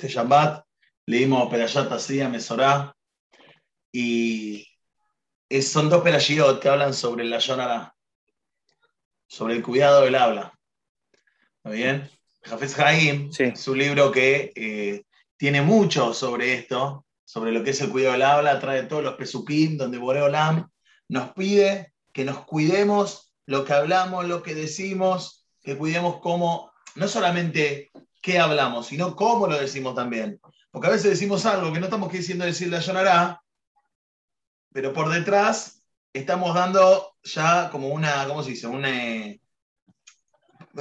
este Shabbat leímos Perayat Asía Mesorá y son dos Perayot que hablan sobre la Yonara, sobre el cuidado del habla. ¿Está bien? Jafez Haim, su libro que eh, tiene mucho sobre esto, sobre lo que es el cuidado del habla, trae todos los pesukim donde Boreolam nos pide que nos cuidemos lo que hablamos, lo que decimos, que cuidemos cómo, no solamente qué hablamos, sino cómo lo decimos también. Porque a veces decimos algo que no estamos queriendo decir la Yonará, pero por detrás estamos dando ya como una, ¿cómo se dice? Un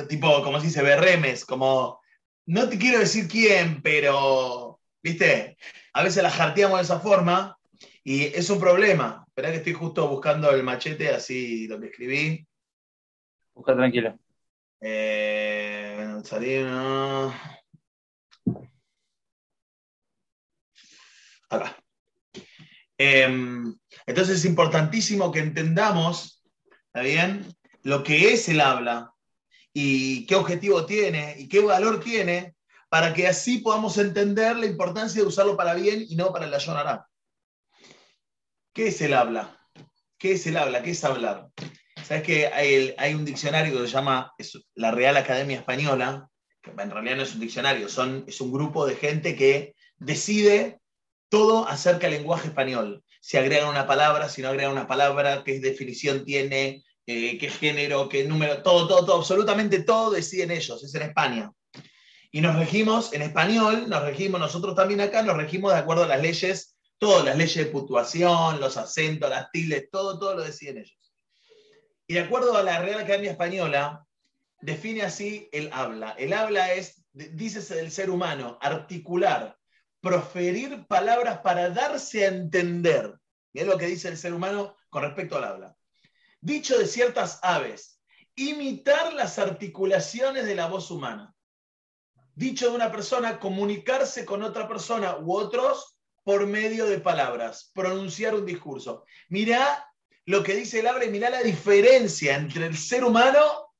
tipo, como se dice, berremes, como, no te quiero decir quién, pero, viste, a veces la jarteamos de esa forma y es un problema. Esperá que estoy justo buscando el machete, así lo que escribí. Busca tranquilo. Eh, Acá. Em, entonces es importantísimo que entendamos, ¿está bien? Lo que es el habla y qué objetivo tiene y qué valor tiene para que así podamos entender la importancia de usarlo para bien y no para la yonará. ¿Qué es el habla? ¿Qué es el habla? ¿Qué es hablar? Sabes que hay, un diccionario que se llama la Real Academia Española, que en realidad no es un diccionario, es un grupo de gente que decide todo acerca del lenguaje español. Si agregan una palabra, si no agregan una palabra, qué definición tiene, eh, qué género, qué número, todo, todo, todo, absolutamente todo deciden ellos, es en España. Y nos regimos en español, nos regimos nosotros también acá, nos regimos de acuerdo a las leyes, todas las leyes de puntuación, los acentos, las tildes, todo, todo lo deciden ellos. Y de acuerdo a la Real Academia Española, define así el habla. El habla es, dícese del ser humano, articular, proferir palabras para darse a entender. Es lo que dice el ser humano con respecto al habla. Dicho de ciertas aves, imitar las articulaciones de la voz humana. Dicho de una persona, comunicarse con otra persona u otros por medio de palabras, pronunciar un discurso. Mira lo que dice el habla y mira la diferencia entre el ser humano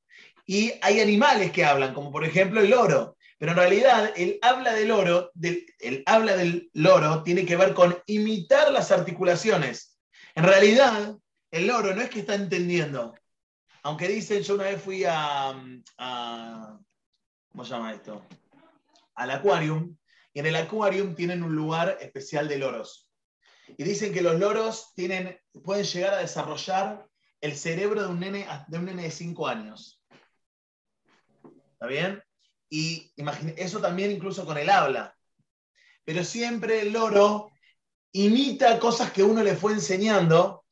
y hay animales que hablan, como por ejemplo el loro. Pero en realidad el habla del loro, el habla del loro tiene que ver con imitar las articulaciones. En realidad, el loro no es que está entendiendo. Aunque dicen, yo una vez fui a, a ¿cómo se llama esto? Al aquarium, y en el aquarium tienen un lugar especial de loros. Y dicen que los loros tienen, pueden llegar a desarrollar el cerebro de un nene de, un nene de 5 años. ¿Está bien? Y eso también incluso con el habla. Pero siempre el loro imita cosas que uno le fue enseñando.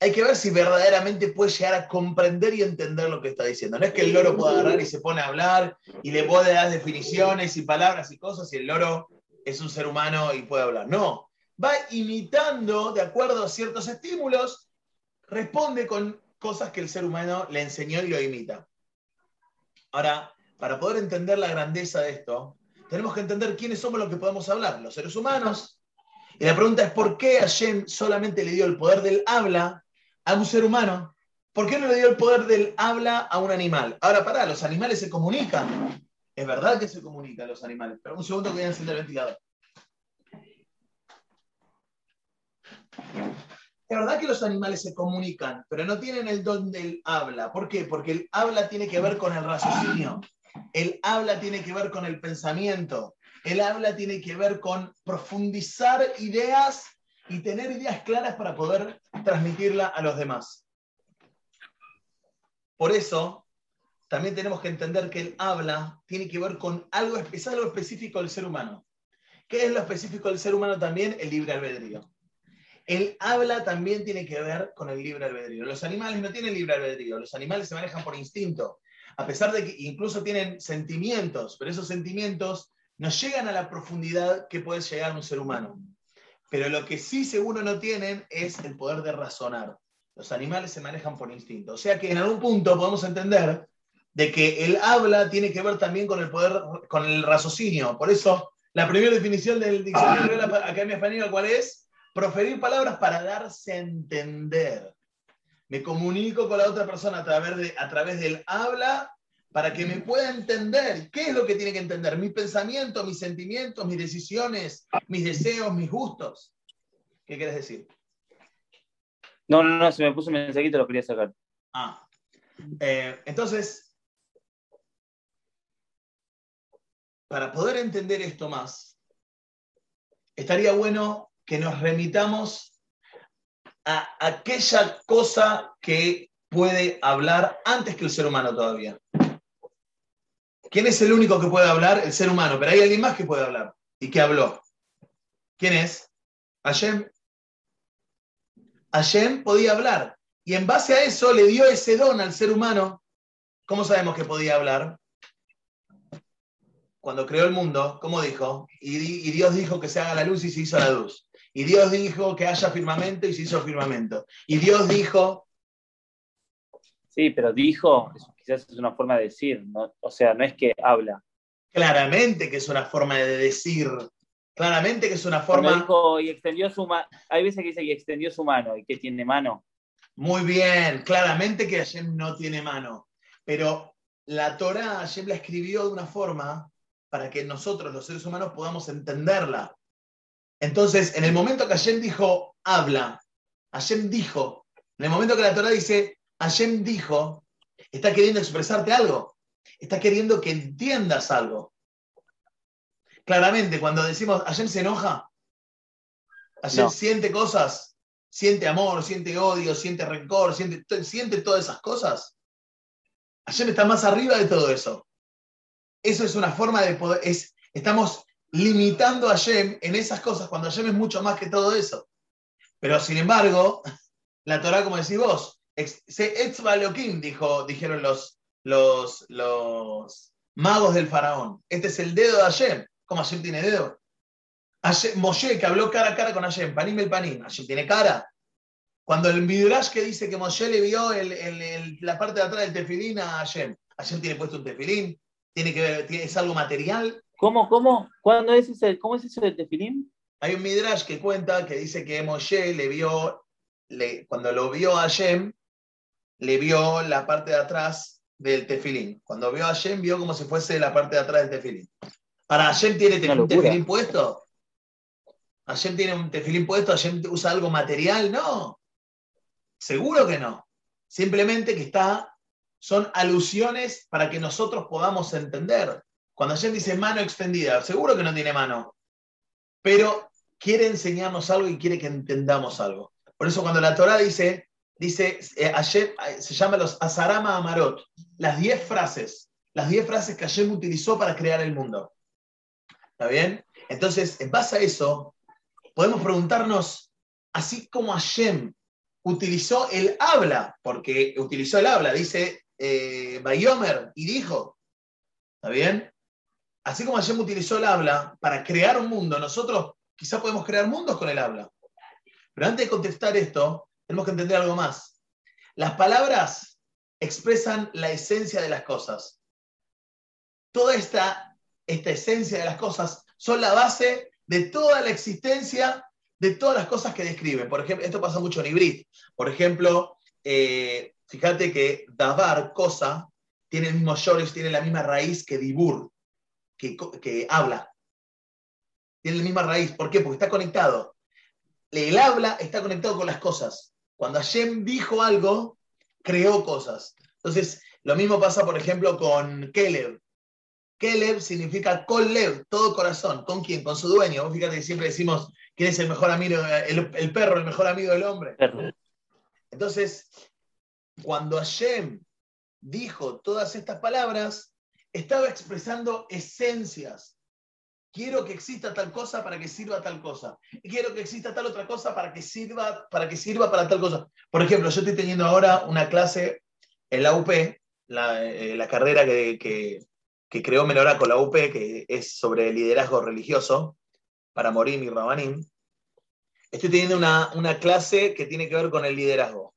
Hay que ver si verdaderamente puede llegar a comprender y entender lo que está diciendo. No es que el loro pueda agarrar y se pone a hablar y le puede dar definiciones y palabras y cosas y el loro es un ser humano y puede hablar. No, va imitando de acuerdo a ciertos estímulos, responde con cosas que el ser humano le enseñó y lo imita. Ahora, para poder entender la grandeza de esto, tenemos que entender quiénes somos los que podemos hablar, los seres humanos. Y la pregunta es, ¿por qué Hashem solamente le dio el poder del habla a un ser humano? ¿Por qué no le dio el poder del habla a un animal? Ahora, pará, los animales se comunican. Es verdad que se comunican los animales, pero un segundo que voy a encender el ventilador. Es verdad que los animales se comunican, pero no tienen el don del habla. ¿Por qué? Porque el habla tiene que ver con el raciocinio. El habla tiene que ver con el pensamiento. El habla tiene que ver con profundizar ideas y tener ideas claras para poder transmitirla a los demás. Por eso, también tenemos que entender que el habla tiene que ver con algo, es algo específico del ser humano. ¿Qué es lo específico del ser humano también? El libre albedrío. El habla también tiene que ver con el libre albedrío. Los animales no tienen libre albedrío, los animales se manejan por instinto, a pesar de que incluso tienen sentimientos, pero esos sentimientos no llegan a la profundidad que puede llegar un ser humano. Pero lo que sí seguro no tienen es el poder de razonar. Los animales se manejan por instinto. O sea que en algún punto podemos entender de que el habla tiene que ver también con el poder, con el raciocinio. Por eso, la primera definición del diccionario de la Academia Española, ¿cuál es? Proferir palabras para darse a entender. Me comunico con la otra persona a través, de, a través del habla para que me pueda entender. ¿Qué es lo que tiene que entender? Mis pensamientos, mis sentimientos, mis decisiones, mis deseos, mis gustos. ¿Qué quieres decir? No, no, no, se me puso un mensajito, lo quería sacar. Ah. Eh, entonces, para poder entender esto más, estaría bueno que nos remitamos a aquella cosa que puede hablar antes que el ser humano todavía. ¿Quién es el único que puede hablar? El ser humano, pero hay alguien más que puede hablar y que habló. ¿Quién es? Hashem. Hashem podía hablar y en base a eso le dio ese don al ser humano. ¿Cómo sabemos que podía hablar? Cuando creó el mundo, ¿cómo dijo? Y, y Dios dijo que se haga la luz y se hizo la luz. Y Dios dijo que haya firmamento y se hizo firmamento. Y Dios dijo... Sí, pero dijo, quizás es una forma de decir, ¿no? o sea, no es que habla. Claramente que es una forma de decir. Claramente que es una forma... Dijo, y extendió su mano, hay veces que dice que extendió su mano y que tiene mano. Muy bien, claramente que Hashem no tiene mano, pero la Torah Hashem la escribió de una forma para que nosotros, los seres humanos, podamos entenderla. Entonces, en el momento que Hashem dijo, habla, Hashem dijo, en el momento que la Torah dice, Hashem dijo, está queriendo expresarte algo, está queriendo que entiendas algo. Claramente, cuando decimos, Hashem se enoja, Hashem siente cosas, siente amor, siente odio, siente rencor, siente, siente todas esas cosas. Hashem está más arriba de todo eso. Eso es una forma de poder, es, estamos limitando a Hashem en esas cosas cuando Hashem es mucho más que todo eso. Pero sin embargo, la Torah, como decís vos, se dijo, dijeron los, los, magos del faraón. Este es el dedo de Hashem. ¿Cómo Hashem tiene dedo? Moshe, que habló cara a cara con Hashem, panim el panim, Hashem tiene cara. Cuando el Midrash que dice que Moshe le vio la parte de atrás del tefilín a Hashem, Hashem tiene puesto un tefilín, tiene que es algo material. ¿Cómo, cómo? ¿Cuándo es ese, ¿Cómo es eso del tefilín? Hay un Midrash que cuenta que dice que Moshe le vio, cuando lo vio a Hashem, le vio la parte de atrás del tefilín. Cuando vio a Hashem, vio como si fuese la parte de atrás del tefilín. ¿Para Hashem tiene tefilín puesto? ¿Hashem tiene un tefilín puesto? ¿Hashem usa algo material? No. Seguro que no. Simplemente que está, son alusiones para que nosotros podamos entender. Cuando Hashem dice mano extendida, seguro que no tiene mano. Pero quiere enseñarnos algo y quiere que entendamos algo. Por eso cuando la Torah dice, dice, eh, eh, se llama los Azarama Amarot, las 10 frases, las 10 frases que Hashem utilizó para crear el mundo. ¿Está bien? Entonces, en base a eso, podemos preguntarnos, así como Hashem utilizó el habla, porque utilizó el habla, dice eh, Bayomer y dijo, ¿está bien? Así como Hashem utilizó el habla para crear un mundo, nosotros quizá podemos crear mundos con el habla. Pero antes de contestar esto, tenemos que entender algo más. Las palabras expresan la esencia de las cosas. Toda esta, esta esencia de las cosas son la base de toda la existencia de todas las cosas que describe. Por ejemplo, esto pasa mucho en Ibrit. Por ejemplo, eh, fíjate que Davar, cosa, tiene el mismo shorish, tiene la misma raíz que Dibur, que, que habla. Tiene la misma raíz. ¿Por qué? Porque está conectado. El habla está conectado con las cosas. Cuando Hashem dijo algo, creó cosas. Entonces, lo mismo pasa, por ejemplo, con Keleb. Keleb significa Kolev, todo corazón. ¿Con quién? Con su dueño. fíjate que siempre decimos quién es el mejor amigo, el, perro, el mejor amigo del hombre. Entonces, cuando Hashem dijo todas estas palabras, estaba expresando esencias. Quiero que exista tal cosa para que sirva tal cosa. Quiero que exista tal otra cosa para que sirva para, que sirva para tal cosa. Por ejemplo, yo estoy teniendo ahora una clase en la UP, la, eh, carrera que creó Menorá con la UP, que es sobre liderazgo religioso, para Morim y Rabanim, estoy teniendo una, clase que tiene que ver con el liderazgo.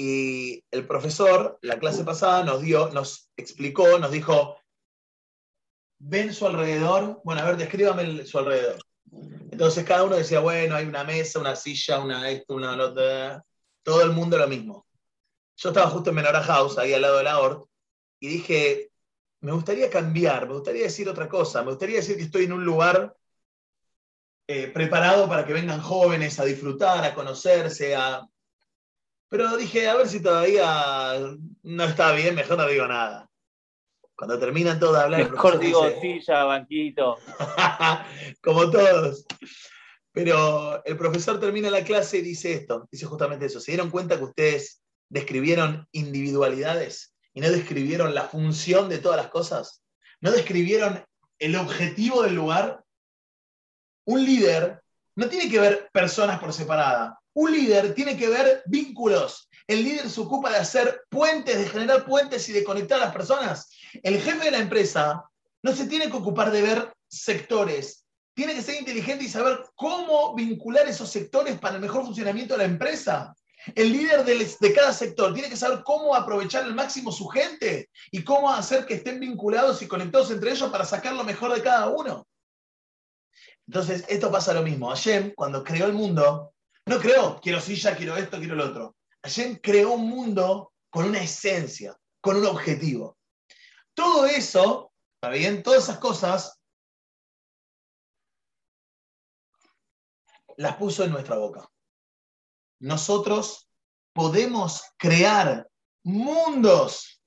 Y el profesor, la clase pasada, nos dio, nos explicó, nos dijo, ven su alrededor, bueno, a ver, descríbame su alrededor. Entonces cada uno decía, bueno, hay una mesa, una silla, una esto, una otra, todo el mundo lo mismo. Yo estaba justo en Menorah House, ahí al lado de la ORT, y dije, me gustaría cambiar, me gustaría decir otra cosa, me gustaría decir que estoy en un lugar eh, preparado para que vengan jóvenes a disfrutar, a conocerse, a... Pero dije, a ver si todavía no está bien, mejor no digo nada. Cuando terminan todos de hablar... Mejor digo silla, banquito. Como todos. Pero el profesor termina la clase y dice esto, dice justamente eso. ¿Se dieron cuenta que ustedes describieron individualidades y no describieron la función de todas las cosas? ¿No describieron el objetivo del lugar? Un líder no tiene que ver personas por separada. Un líder tiene que ver vínculos. El líder se ocupa de hacer puentes, de generar puentes y de conectar a las personas. El jefe de la empresa no se tiene que ocupar de ver sectores, tiene que ser inteligente y saber cómo vincular esos sectores para el mejor funcionamiento de la empresa. El líder de, cada sector tiene que saber cómo aprovechar al máximo su gente y cómo hacer que estén vinculados y conectados entre ellos para sacar lo mejor de cada uno. Entonces, esto pasa lo mismo. Hashem, cuando creó el mundo, no creó, quiero silla, quiero esto, quiero lo otro. Hashem creó un mundo con una esencia, con un objetivo. Todo eso, ¿está bien? Todas esas cosas las puso en nuestra boca. Nosotros podemos crear mundos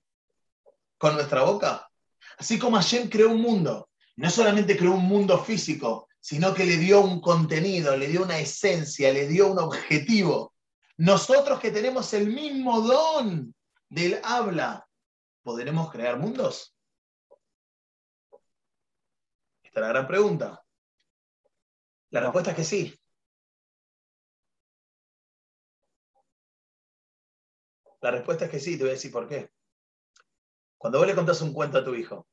con nuestra boca. Así como Hashem creó un mundo, no solamente creó un mundo físico, sino que le dio un contenido, le dio una esencia, le dio un objetivo. Nosotros que tenemos el mismo don del habla, ¿podremos crear mundos? Esta es la gran pregunta. La respuesta es que sí. La respuesta es que sí, te voy a decir por qué. Cuando vos le contás un cuento a tu hijo.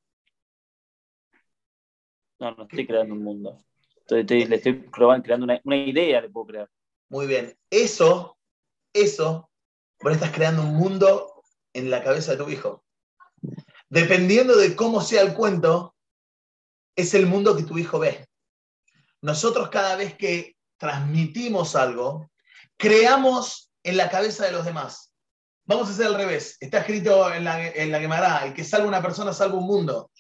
No, no estoy creando un mundo. Le estoy creando una, idea, le puedo crear. Muy bien. Eso, eso, vos estás creando un mundo en la cabeza de tu hijo. Dependiendo de cómo sea el cuento, es el mundo que tu hijo ve. Nosotros cada vez que transmitimos algo, creamos en la cabeza de los demás. Vamos a hacer al revés. Está escrito en la, en la Gemara, el que salva una persona salva un mundo.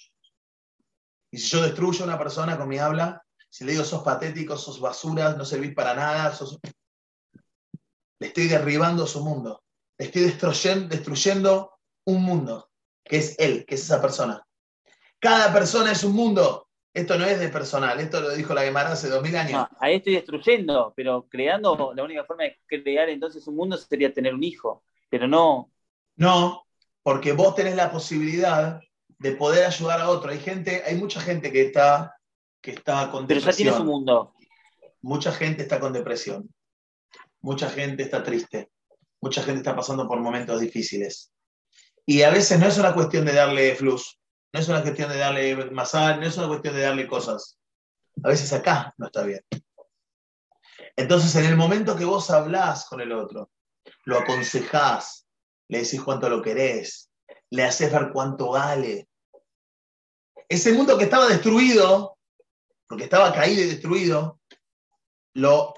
Y si yo destruyo a una persona con mi habla, si le digo sos patético, sos basura, no servís para nada, le estoy derribando su mundo. Le estoy destruyendo, destruyendo un mundo, que es él, que es esa persona. Cada persona es un mundo. Esto no es de personal, esto lo dijo la Gemara hace dos mil años. ahí estoy destruyendo, pero creando, la única forma de crear entonces un mundo sería tener un hijo pero no. No, porque vos tenés la posibilidad de poder ayudar a otro. Hay gente, hay mucha gente que está, que está con depresión. Pero ya tiene su mundo. Mucha gente está con depresión. Mucha gente está triste. Mucha gente está pasando por momentos difíciles. Y a veces no es una cuestión de darle flus, no es una cuestión de darle masal, no es una cuestión de darle cosas. A veces acá no está bien. Entonces, en el momento que vos hablás con el otro, lo aconsejás, le decís cuánto lo querés, le haces ver cuánto vale. Ese mundo que estaba destruido, porque estaba caído y destruido, lo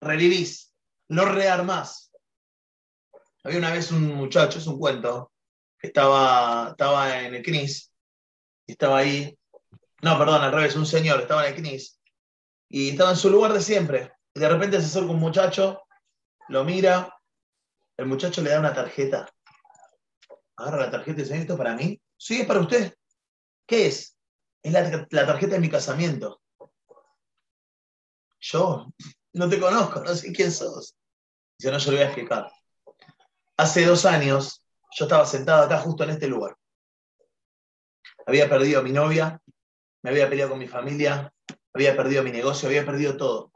revivís, lo rearmás. Había una vez un muchacho, es un cuento, que estaba, estaba en el CNIS, y estaba ahí, no, perdón, al revés, un señor estaba en el CNIS, y estaba en su lugar de siempre. Y de repente se acerca un muchacho lo mira, el muchacho le da una tarjeta. Agarra la tarjeta y dice, ¿esto para mí? Sí, es para usted. ¿Qué es? Es la, tarjeta de mi casamiento. Yo no te conozco, no sé quién sos. Dice, no, yo le voy a explicar. Hace dos años yo estaba sentado acá justo en este lugar. Había perdido a mi novia, me había peleado con mi familia, había perdido mi negocio, había perdido todo.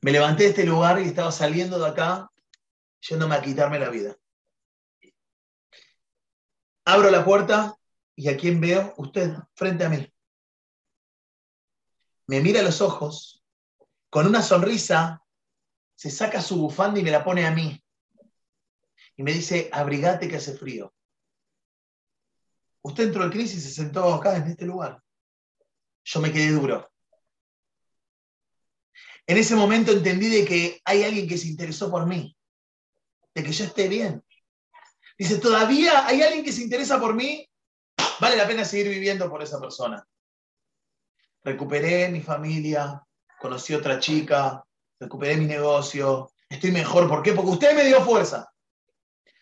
Me levanté de este lugar y estaba saliendo de acá, yéndome a quitarme la vida. Abro la puerta y a quién veo, usted frente a mí. Me mira a los ojos, con una sonrisa, se saca su bufanda y me la pone a mí. Y me dice, abrigate que hace frío. Usted entró en crisis y se sentó acá en este lugar. Yo me quedé duro. En ese momento entendí de que hay alguien que se interesó por mí, de que yo esté bien. Dice, todavía hay alguien que se interesa por mí, vale la pena seguir viviendo por esa persona. Recuperé mi familia, conocí otra chica, recuperé mi negocio, estoy mejor. ¿Por qué? Porque usted me dio fuerza.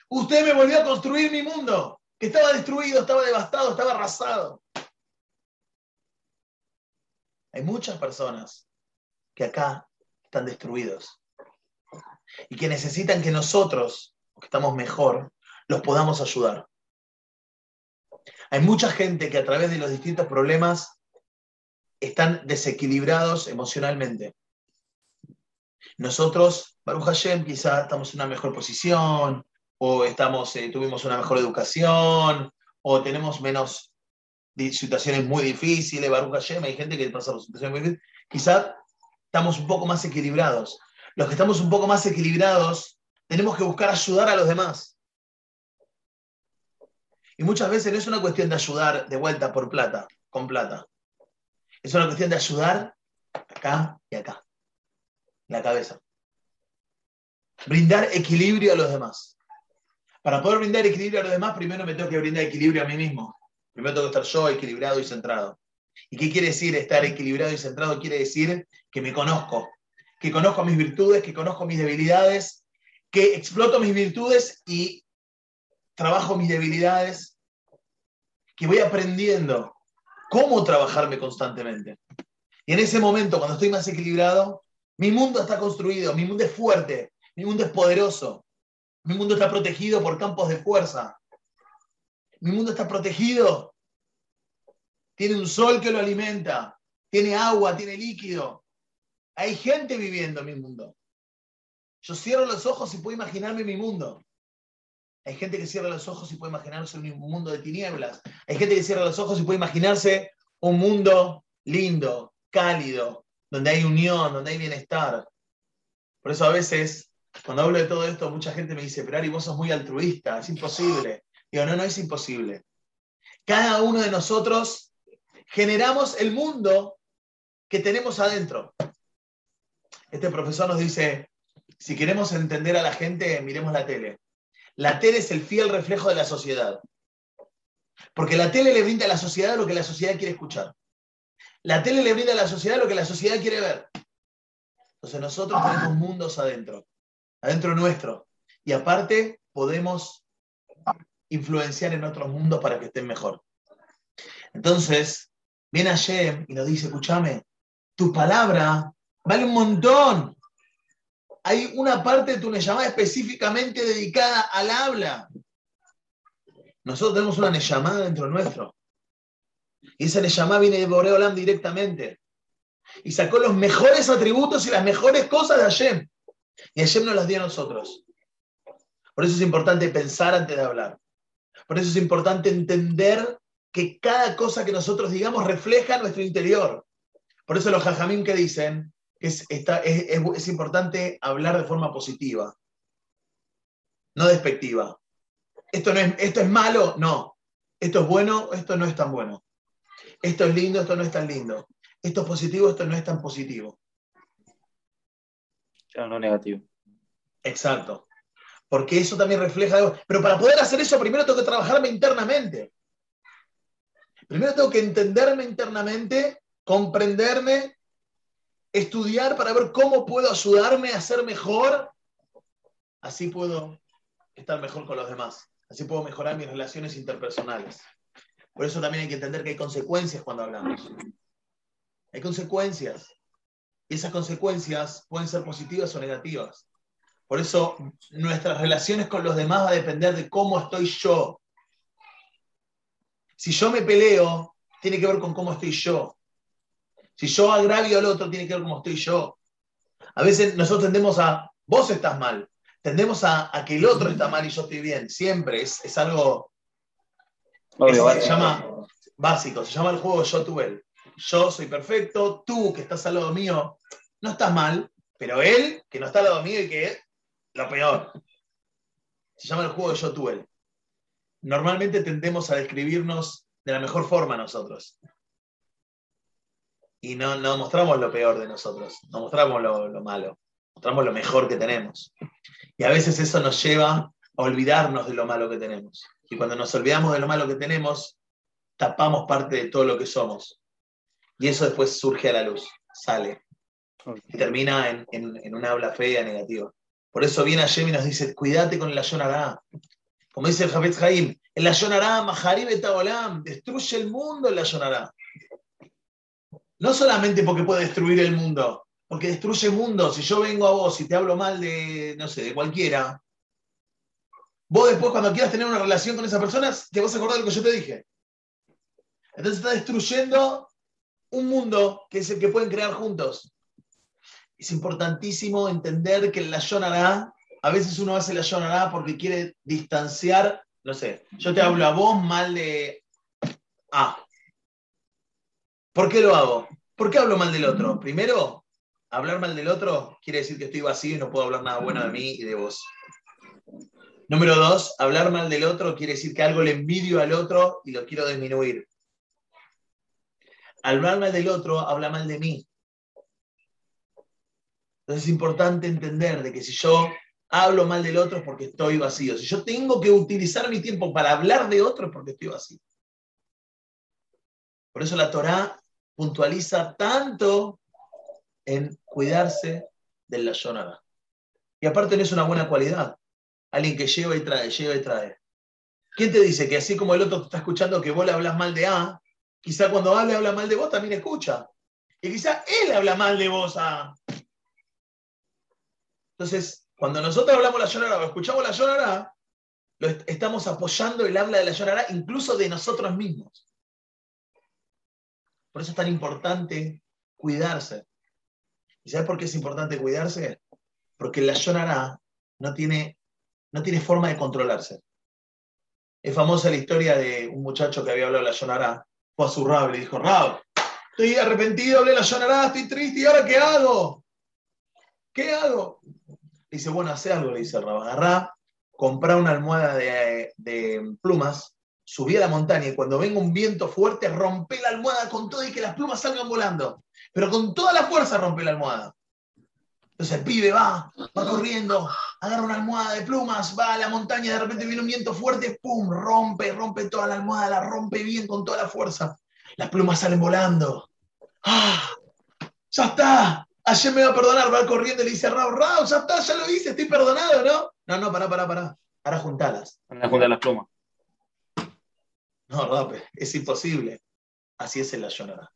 Usted me volvió a construir mi mundo, que estaba destruido, estaba devastado, estaba arrasado. Hay muchas personas que acá están destruidos y que necesitan que nosotros, que estamos mejor, los podamos ayudar. Hay mucha gente que a través de los distintos problemas están desequilibrados emocionalmente. Nosotros, Baruch Hashem, quizá estamos en una mejor posición, o estamos, eh, tuvimos una mejor educación, o tenemos menos situaciones muy difíciles, Baruch Hashem, hay gente que pasa por situaciones muy difíciles, quizá estamos un poco más equilibrados. Los que estamos un poco más equilibrados, tenemos que buscar ayudar a los demás. Y muchas veces no es una cuestión de ayudar de vuelta por plata, con plata. Es una cuestión de ayudar acá y acá, la cabeza. Brindar equilibrio a los demás. Para poder brindar equilibrio a los demás, primero me tengo que brindar equilibrio a mí mismo. Primero tengo que estar yo equilibrado y centrado. ¿Y qué quiere decir estar equilibrado y centrado? Quiere decir que me conozco, que conozco mis virtudes, que conozco mis debilidades, que exploto mis virtudes y trabajo mis debilidades, que voy aprendiendo cómo trabajarme constantemente. Y en ese momento, cuando estoy más equilibrado, mi mundo está construido, mi mundo es fuerte, mi mundo es poderoso, mi mundo está protegido por campos de fuerza. Mi mundo está protegido. Tiene un sol que lo alimenta, tiene agua, tiene líquido. Hay gente viviendo en mi mundo. Yo cierro los ojos y puedo imaginarme mi mundo. Hay gente que cierra los ojos y puede imaginarse un mundo de tinieblas. Hay gente que cierra los ojos y puede imaginarse un mundo lindo, cálido, donde hay unión, donde hay bienestar. Por eso a veces, cuando hablo de todo esto, mucha gente me dice, pero Ari, vos sos muy altruista, es imposible. Digo, no, no es imposible. Cada uno de nosotros generamos el mundo que tenemos adentro. Este profesor nos dice, si queremos entender a la gente, miremos la tele. La tele es el fiel reflejo de la sociedad. Porque la tele le brinda a la sociedad lo que la sociedad quiere escuchar. La tele le brinda a la sociedad lo que la sociedad quiere ver. Entonces nosotros tenemos mundos adentro, adentro nuestro. Y aparte podemos influenciar en otros mundos para que estén mejor. Entonces, viene Hashem y nos dice, escúchame, tu palabra vale un montón hay una parte de tu Neyamá específicamente dedicada al habla. Nosotros tenemos una Neyamá dentro nuestro. Y esa Neyamá viene de Boreolam directamente. Y sacó los mejores atributos y las mejores cosas de Hashem. Y Hashem nos las dio a nosotros. Por eso es importante pensar antes de hablar. Por eso es importante entender que cada cosa que nosotros digamos refleja nuestro interior. Por eso los jajamim que dicen, es, es, importante hablar de forma positiva, no despectiva. Esto, no es, esto es malo, no. Esto es bueno, esto no es tan bueno. Esto es lindo, esto no es tan lindo. Esto es positivo, esto no es tan positivo. Claro, no negativo. Exacto. Porque eso también refleja algo. Pero para poder hacer eso, primero tengo que trabajarme internamente. Primero tengo que entenderme internamente, comprenderme estudiar para ver cómo puedo ayudarme a ser mejor, así puedo estar mejor con los demás, así puedo mejorar mis relaciones interpersonales. Por eso también hay que entender que hay consecuencias cuando hablamos. Hay consecuencias. Y esas consecuencias pueden ser positivas o negativas. Por eso nuestras relaciones con los demás va a depender de cómo estoy yo. Si yo me peleo, tiene que ver con cómo estoy yo. Si yo agravio al otro, tiene que ver cómo estoy yo. A veces nosotros tendemos a, vos estás mal, tendemos a, que el otro está mal y yo estoy bien. Siempre es, algo se llama básico, se llama el juego yo tú él. Yo soy perfecto, tú que estás al lado mío, no estás mal, pero él que no está al lado mío y que es lo peor. Se llama el juego yo tú él. Normalmente tendemos a describirnos de la mejor forma nosotros y no, no mostramos lo peor de nosotros, no mostramos lo, malo, mostramos lo mejor que tenemos. Y a veces eso nos lleva a olvidarnos de lo malo que tenemos. Y cuando nos olvidamos de lo malo que tenemos, tapamos parte de todo lo que somos. Y eso después surge a la luz, sale. Y termina en, en, una habla fea negativa. Por eso viene Hashem y nos dice, cuídate con el Ayonará. Como dice el Jafet Jaim, el Ayonará, Maharib Olam, destruye el mundo el Ayonará. No solamente porque puede destruir el mundo, porque destruye el mundo. Si yo vengo a vos y te hablo mal de, no sé, de cualquiera, vos después cuando quieras tener una relación con esa persona, te vas a acordar de lo que yo te dije. Entonces está destruyendo un mundo que es el que pueden crear juntos. Es importantísimo entender que la Yonará, a veces uno hace la Yonará porque quiere distanciar, no sé, yo te hablo a vos mal de A. ¿Por qué lo hago? ¿Por qué hablo mal del otro? Primero, hablar mal del otro quiere decir que estoy vacío y no puedo hablar nada bueno de mí y de vos. Número dos, hablar mal del otro quiere decir que algo le envidio al otro y lo quiero disminuir. Hablar mal del otro habla mal de mí. Entonces es importante entender de que si yo hablo mal del otro es porque estoy vacío. Si yo tengo que utilizar mi tiempo para hablar de otro es porque estoy vacío. Por eso la Torá puntualiza tanto en cuidarse del Lashonara. Y aparte no es una buena cualidad. Alguien que lleva y trae, lleva y trae. ¿Quién te dice que así como el otro te está escuchando que vos le hablas mal de A, quizá cuando hable habla mal de vos también escucha? Y quizá él habla mal de vos a... Entonces, cuando nosotros hablamos la Yonara o escuchamos la Yonara, estamos apoyando el habla de la Yonara incluso de nosotros mismos. Por eso es tan importante cuidarse. ¿Y sabes por qué es importante cuidarse? Porque la Yonara no tiene, no tiene forma de controlarse. Es famosa la historia de un muchacho que había hablado la Yonara, fue a su Rab y le dijo, Rab, estoy arrepentido, hablé la Yonara, estoy triste, ¿y ahora qué hago? ¿Qué hago? dice, bueno, hace algo, le dice Rab, agarrá, comprá una almohada de plumas subí a la montaña y cuando venga un viento fuerte, rompe la almohada con todo y que las plumas salgan volando. Pero con toda la fuerza rompe la almohada. Entonces el pibe va, va corriendo, agarra una almohada de plumas, va a la montaña, de repente viene un viento fuerte, ¡pum! Rompe, rompe toda la almohada, la rompe bien con toda la fuerza. Las plumas salen volando. ¡Ah! ¡Ya está! Ayer me va a perdonar, va corriendo y le dice a Raúl, ya está, ya lo hice, estoy perdonado, ¿no? No, no, pará, pará, pará. Ahora juntalas. Ahora juntar las plumas. No, Rape, es imposible. Así es el Ayonara.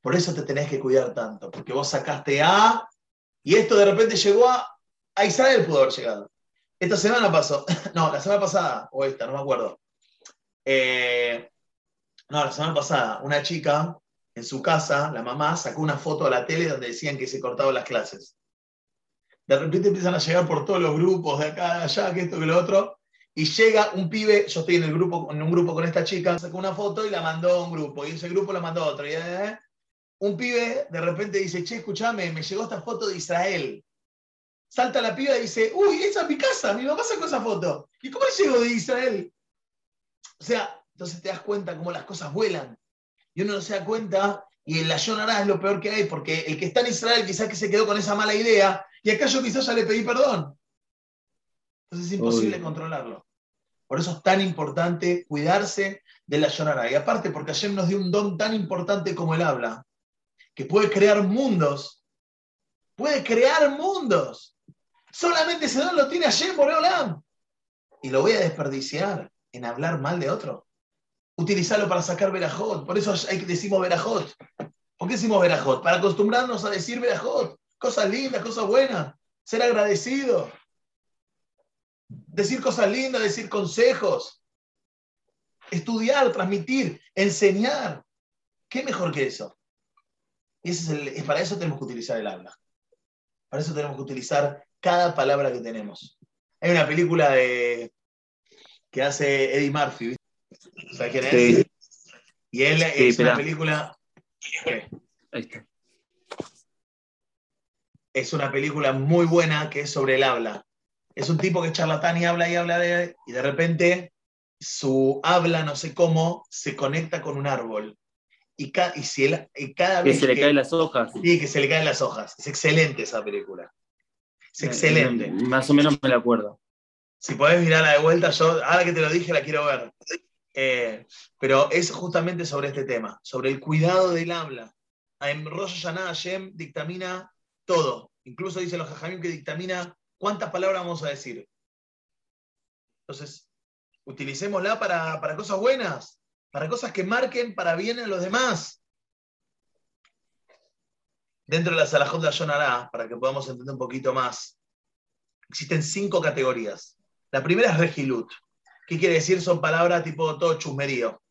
Por eso te tenés que cuidar tanto, porque vos sacaste A y esto de repente llegó a, a Israel, pudo haber llegado. Esta semana pasó, no, la semana pasada, o esta, no me acuerdo. Eh, no, la semana pasada, una chica en su casa, la mamá, sacó una foto a la tele donde decían que se cortaban las clases. De repente empiezan a llegar por todos los grupos, de acá, de allá, que esto, que lo otro, y llega un pibe, yo estoy en, el grupo, en un grupo con esta chica, sacó una foto y la mandó a un grupo, y ese grupo la mandó a otro. Y, eh, un pibe de repente dice, che, escúchame, me llegó esta foto de Israel. Salta la piba y dice, uy, esa es mi casa, mi mamá sacó esa foto. ¿Y cómo le llegó de Israel? O sea, entonces te das cuenta cómo las cosas vuelan. Y uno no se da cuenta, y el Ayonará es lo peor que hay, porque el que está en Israel quizás que se quedó con esa mala idea, y acá yo quizás ya le pedí perdón. Entonces es imposible controlarlo. Por eso es tan importante cuidarse de la Yonara. Y aparte, porque Hashem nos dio un don tan importante como el habla, que puede crear mundos. Puede crear mundos. Solamente ese don lo tiene Hashem por Olam. Y lo voy a desperdiciar en hablar mal de otro. Utilizarlo para sacar verajot. Por eso hay que decimos verajot. ¿Por qué decimos verajot? Para acostumbrarnos a decir verajot. Cosas lindas, cosas buenas. Ser agradecido decir cosas lindas, decir consejos, estudiar, transmitir, enseñar. ¿Qué mejor que eso? Y ese es para eso tenemos que utilizar el habla. Para eso tenemos que utilizar cada palabra que tenemos. Hay una película de, que hace Eddie Murphy. ¿Sabes quién es? Y él es una película. Ahí está. Es una película muy buena que es sobre el habla es un tipo que es charlatán y habla y habla de, y de repente su habla, no sé cómo, se conecta con un árbol. Y, y, si y cada vez. Que se le caen las hojas. Sí, que se le caen las hojas. Es excelente esa película. Es excelente. Más o menos me la acuerdo. Si podés mirarla de vuelta, yo ahora que te lo dije la quiero ver. Eh, pero es justamente sobre este tema, sobre el cuidado del habla. En Rosh Hashanah Hashem dictamina todo. Incluso dice los Jajamim que dictamina cuántas palabras vamos a decir. Entonces, utilicémosla para, para cosas buenas, para cosas que marquen para bien a los demás. Dentro de la Salahot de Yonará, para que podamos entender un poquito más, existen cinco categorías. La primera es regilut. ¿Qué quiere decir? Son palabras tipo todo chusmerío.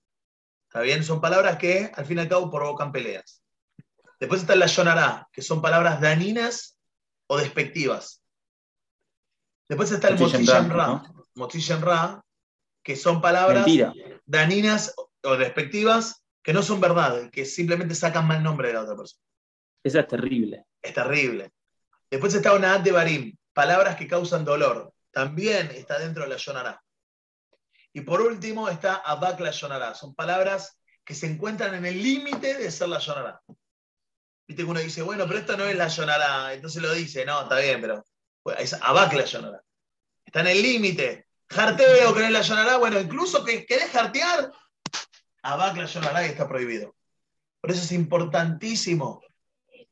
¿Está bien? Son palabras que al fin y al cabo provocan peleas. Después está la Yonará, que son palabras daninas o despectivas. Después está el Motishem Ra, Ra, que son palabras daninas o despectivas que no son verdad, que simplemente sacan mal nombre de la otra persona. Esa es terrible. Es terrible. Después está una de Barim, palabras que causan dolor. También está dentro de la Yonará. Y por último está Abak la Yonará. Son palabras que se encuentran en el límite de ser la Yonará. Viste que uno dice, bueno, pero esto no es la Yonará. Entonces lo dice, no, está bien, pero es Abak la Yonará. Está en el límite. Jarteo, que no es la. Bueno, incluso que querés jartear, Abak la y está prohibido. Por eso es importantísimo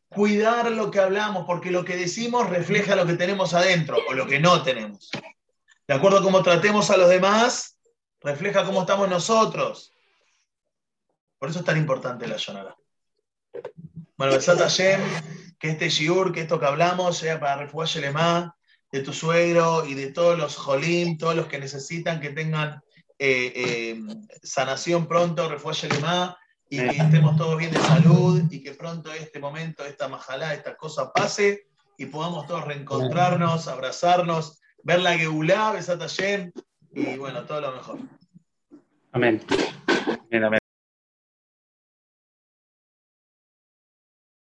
cuidar lo que hablamos, porque lo que decimos refleja lo que tenemos adentro o lo que no tenemos. De acuerdo a cómo tratemos a los demás, refleja cómo estamos nosotros. Por eso es tan importante la Yonara. Bueno, Hashem, que este shiur, que esto que hablamos, sea para refugiar Lema de tu suegro y de todos los jolim, todos los que necesitan que tengan eh, eh, sanación pronto, refugiar Lema y que estemos todos bien de salud y que pronto este momento, esta majalá, esta cosa pase y podamos todos reencontrarnos, abrazarnos, ver la Geulá, Besat y bueno, todo lo mejor. Amén. Amén, amén.